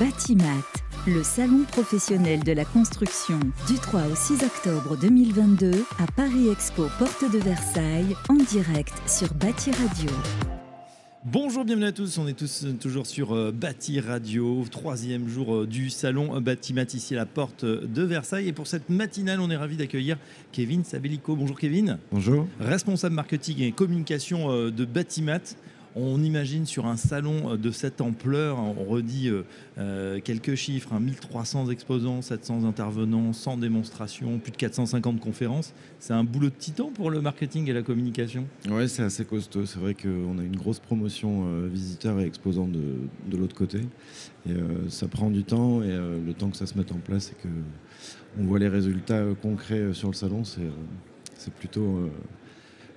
Batimat, le salon professionnel de la construction du 3 au 6 octobre 2022 à Paris Expo Porte de Versailles en direct sur Bâti Radio. Bonjour, bienvenue à tous. On est tous euh, toujours sur euh, Bâti Radio, troisième jour euh, du salon Bâtimat ici à la porte de Versailles. Et pour cette matinale, on est ravi d'accueillir Kevin Sabelico. Bonjour Kevin. Bonjour. Responsable marketing et communication de Bâtimat. On imagine sur un salon de cette ampleur, on redit euh, euh, quelques chiffres, 1300 hein, exposants, 700 intervenants, 100 démonstrations, plus de 450 conférences. C'est un boulot de titan pour le marketing et la communication? Oui, c'est assez costaud. C'est vrai qu'on a une grosse promotion euh, visiteurs et exposants de, l'autre côté. Et ça prend du temps et le temps que ça se mette en place et que on voit les résultats concrets sur le salon, c'est plutôt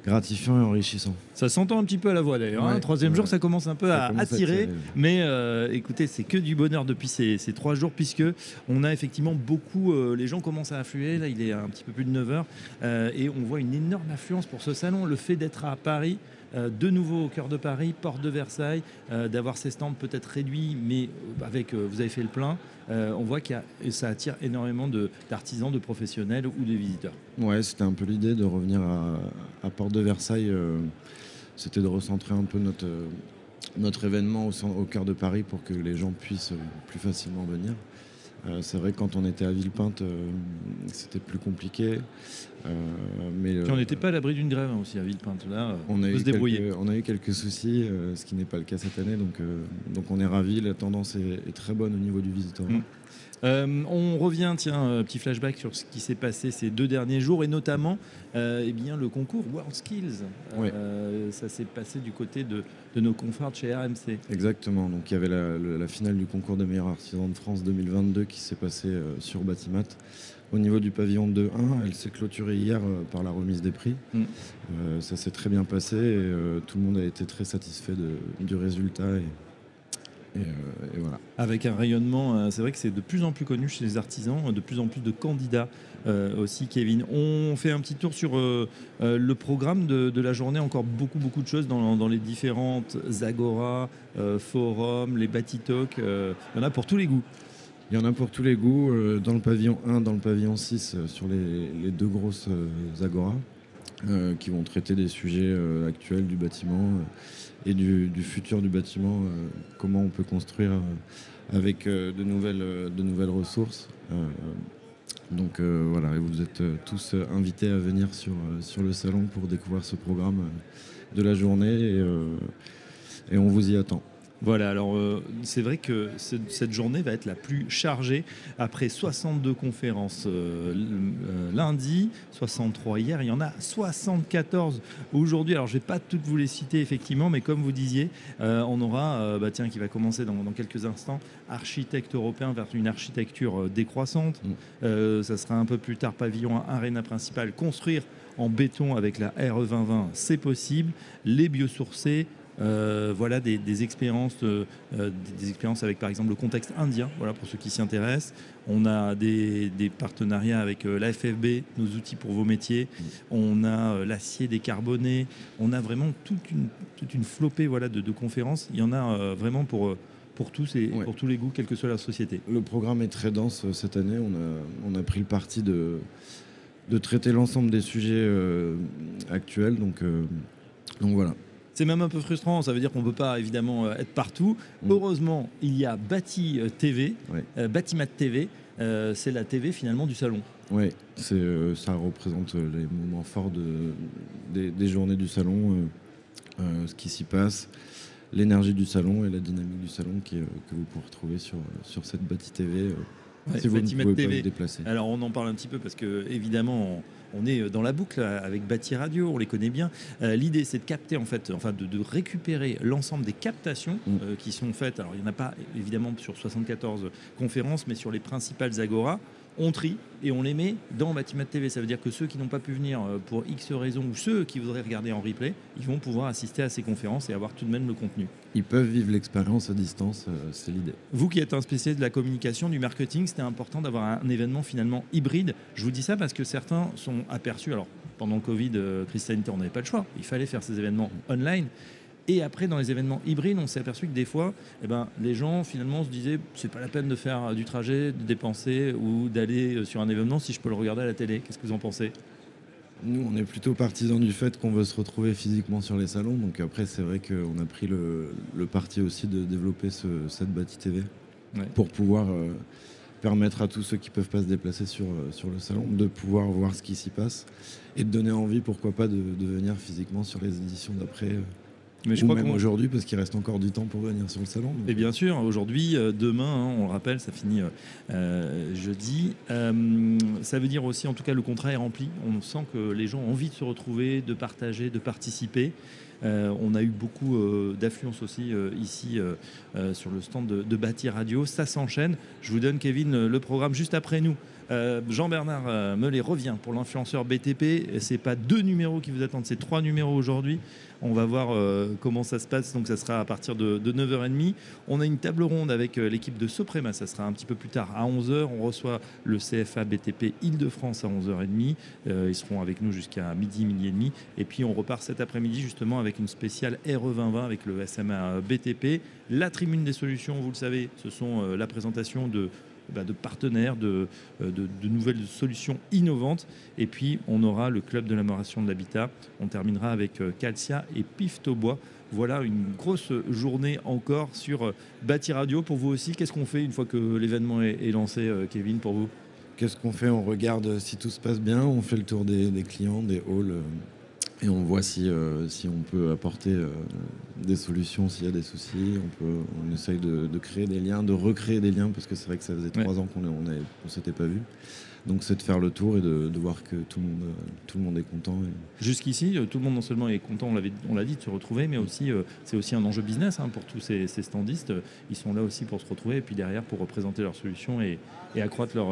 gratifiant et enrichissant. Ça s'entend un petit peu à la voix d'ailleurs. Hein. Troisième jour, ça commence un peu à attirer. Mais euh, écoutez, c'est que du bonheur depuis ces, trois jours, puisque on a effectivement beaucoup. Euh, les gens commencent à affluer. Là, il est un petit peu plus de 9 heures. Euh, et on voit une énorme affluence pour ce salon. Le fait d'être à Paris, de nouveau au cœur de Paris, porte de Versailles, euh, d'avoir ces stands peut-être réduits, mais euh, avec, vous avez fait le plein. on voit que ça attire énormément d'artisans, de, professionnels ou de visiteurs. Ouais, c'était un peu l'idée de revenir à, porte de Versailles. c'était de recentrer un peu notre, événement au, cœur de Paris pour que les gens puissent plus facilement venir. Euh, c'est vrai que quand on était à Villepinte, euh, c'était plus compliqué. Euh, mais on n'était pas à l'abri d'une grève hein, aussi à Villepinte. Là, on, a eu se débrouiller. on a eu quelques soucis, ce qui n'est pas le cas cette année. Donc, donc on est ravis. La tendance est, très bonne au niveau du visiteur. Mm. Euh, on revient, tiens, euh, petit flashback sur ce qui s'est passé ces deux derniers jours et notamment euh, eh bien, le concours World Skills. ça s'est passé du côté de, nos confrères chez RMC. Exactement. Donc il y avait la, finale du concours des meilleurs artisans de France 2022 qui s'est passée sur Batimat. Au niveau du pavillon 2-1, elle s'est clôturée hier par la remise des prix. Mm. ça s'est très bien passé et tout le monde a été très satisfait du résultat. Et, euh, et, voilà. Avec un rayonnement, euh, c'est vrai que c'est de plus en plus connu chez les artisans, de plus en plus de candidats euh, aussi, Kevin. On fait un petit tour sur le programme de, la journée, encore beaucoup, beaucoup de choses dans, les différentes agoras, forums, les Batitalk. il y en a pour tous les goûts. Il y en a pour tous les goûts, dans le pavillon 1, dans le pavillon 6, sur les, deux grosses agoras. qui vont traiter des sujets actuels du bâtiment et du, futur du bâtiment, euh, comment on peut construire euh, avec euh, de, nouvelles, de nouvelles ressources. donc voilà, vous êtes tous invités à venir sur, sur le salon pour découvrir ce programme de la journée et on vous y attend. Voilà, alors euh, c'est vrai que cette journée va être la plus chargée après 62 conférences euh, euh, lundi, 63 hier, il y en a 74 aujourd'hui. Alors je ne vais pas toutes vous les citer effectivement, mais comme vous disiez, on aura, bah, tiens, qui va commencer dans, quelques instants, architecte européen vers une architecture décroissante. Mm. ça sera un peu plus tard pavillon arena principal, construire en béton avec la RE 2020, c'est possible. Les biosourcés, euh, voilà des, expériences, euh, des expériences avec par exemple le contexte indien. Voilà pour ceux qui s'y intéressent. On a des, partenariats avec euh, la FFB, nos outils pour vos métiers. On a l'acier décarboné. On a vraiment toute une, toute une flopée voilà de, conférences. Il y en a vraiment pour pour tous et pour tous les goûts, quelle que soit la société. Le programme est très dense cette année. On a, on a pris le parti de, de traiter l'ensemble des sujets actuels. Donc, donc voilà. C'est même un peu frustrant, ça veut dire qu'on ne peut pas évidemment euh, être partout. Mm. Heureusement, il y a Bati euh, TV, euh, Batimat TV, c'est la TV finalement du salon. Oui, ça représente les moments forts des, journées du salon, ce qui s'y passe, l'énergie du salon et la dynamique du salon que vous pouvez retrouver sur, sur cette Bati TV. Si vous ne pouvez TV. Pas vous déplacer. Alors on en parle un petit peu parce que évidemment on est dans la boucle avec Bâti Radio, on les connaît bien. Euh, l'idée, c'est de capter, en fait, enfin, de, récupérer l'ensemble des captations mm. euh, qui sont faites. Alors, il n'y en a pas évidemment sur 74 conférences, mais sur les principales agoras on trie et on les met dans Batimat TV. Ça veut dire que ceux qui n'ont pas pu venir euh, pour X raisons ou ceux qui voudraient regarder en replay, ils vont pouvoir assister à ces conférences et avoir tout de même le contenu. Ils peuvent vivre l'expérience à distance, euh, c'est l'idée. Vous qui êtes un spécialiste de la communication, du marketing, c'était important d'avoir un événement finalement hybride. Je vous dis ça parce que certains sont aperçus. Alors, pendant le Covid, euh, crise sanitaire, on n'avait pas le choix. Il fallait faire ces événements online. Et après, dans les événements hybrides, on s'est aperçu que des fois, eh ben, les gens finalement se disaient c'est pas la peine de faire du trajet, de dépenser ou d'aller sur un événement si je peux le regarder à la télé. Qu'est-ce que vous en pensez? Nous, on est plutôt partisans du fait qu'on veut se retrouver physiquement sur les salons. Donc après, c'est vrai qu'on a pris le, parti aussi de développer ce, cette Bati TV pour pouvoir euh, permettre à tous ceux qui ne peuvent pas se déplacer sur, euh, sur le salon de pouvoir voir ce qui s'y passe et de donner envie, pourquoi pas, de, venir physiquement sur les éditions d'après. Euh, mais je crois même aujourd'hui, parce qu'il reste encore du temps pour venir sur le salon. Et bien sûr, aujourd'hui, euh, demain, hein, on le rappelle, ça finit euh, euh, jeudi. ça veut dire aussi, en tout cas, le contrat est rempli. On sent que les gens ont envie de se retrouver, de partager, de participer. On a eu beaucoup d'affluence aussi ici sur le stand de, de Bâti Radio. Ça s'enchaîne. Je vous donne, Kevin, le programme juste après nous. Jean-Bernard Mellet revient pour l'influenceur BTP. C'est pas deux numéros qui vous attendent, c'est trois numéros aujourd'hui. On va voir euh, comment ça se passe. Donc, ça sera à partir de, 9h30. On a une table ronde avec euh, l'équipe de Soprema. Ça sera un petit peu plus tard à 11h. On reçoit le CFA BTP Île-de-France à 11h30. Euh, ils seront avec nous jusqu'à midi, midi et demi. Et puis, on repart cet après-midi justement avec une spéciale RE 2020 avec le SMA BTP. La tribune des solutions, vous le savez, ce sont la présentation de bah, partenaires, euh, de, nouvelles solutions innovantes. Et puis, on aura le club de l'amélioration de l'habitat. On terminera avec euh, Calcia et Piftobois. Voilà une grosse journée encore sur euh, Bâti Radio. Pour vous aussi, qu'est-ce qu'on fait une fois que l'événement est, lancé, Kevin, pour vous? Qu'est-ce qu'on fait? On regarde si tout se passe bien, on fait le tour des, des clients, des halls et on voit si, euh, si on peut apporter euh, des solutions s'il y a des soucis. On, peut, on essaye de, créer des liens, de recréer des liens, parce que c'est vrai que ça faisait trois ans qu'on ne s'était pas vu. Donc c'est de faire le tour et de, voir que tout le monde, tout le monde est content. Jusqu'ici, euh, tout le monde non seulement est content, on l'a dit, de se retrouver, mais aussi c'est aussi un enjeu business hein, pour tous ces, standistes. Ils sont là aussi pour se retrouver et puis derrière pour représenter leurs solutions et, accroître leur,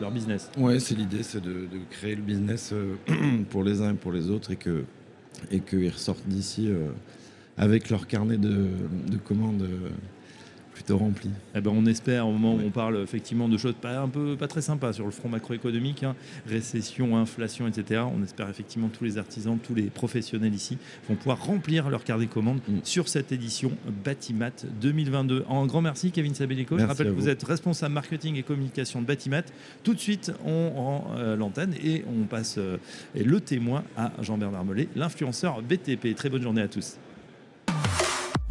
leur business. Ouais, c'est l'idée, c'est de, créer le business pour les uns et pour les autres et que et qu'ils ressortent d'ici euh, avec leur carnet de, commandes euh, plutôt rempli. Eh ben on espère au moment où on parle effectivement de choses pas un peu pas très sympas sur le front macroéconomique, hein, récession, inflation, etc. On espère effectivement tous les artisans, tous les professionnels ici vont pouvoir remplir leur carnet de commandes mm. sur cette édition Batimat 2022. En grand merci Kevin Sabellico. Je rappelle que vous. êtes responsable marketing et communication de Batimat. Tout de suite on rend euh, l'antenne et on passe le témoin à Jean-Bernard Mollet, l'influenceur BTP. Très bonne journée à tous.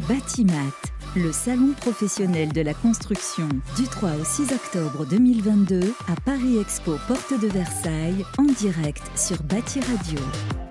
Batimat, le salon professionnel de la construction du 3 au 6 octobre 2022 à Paris Expo Porte de Versailles en direct sur Bati Radio.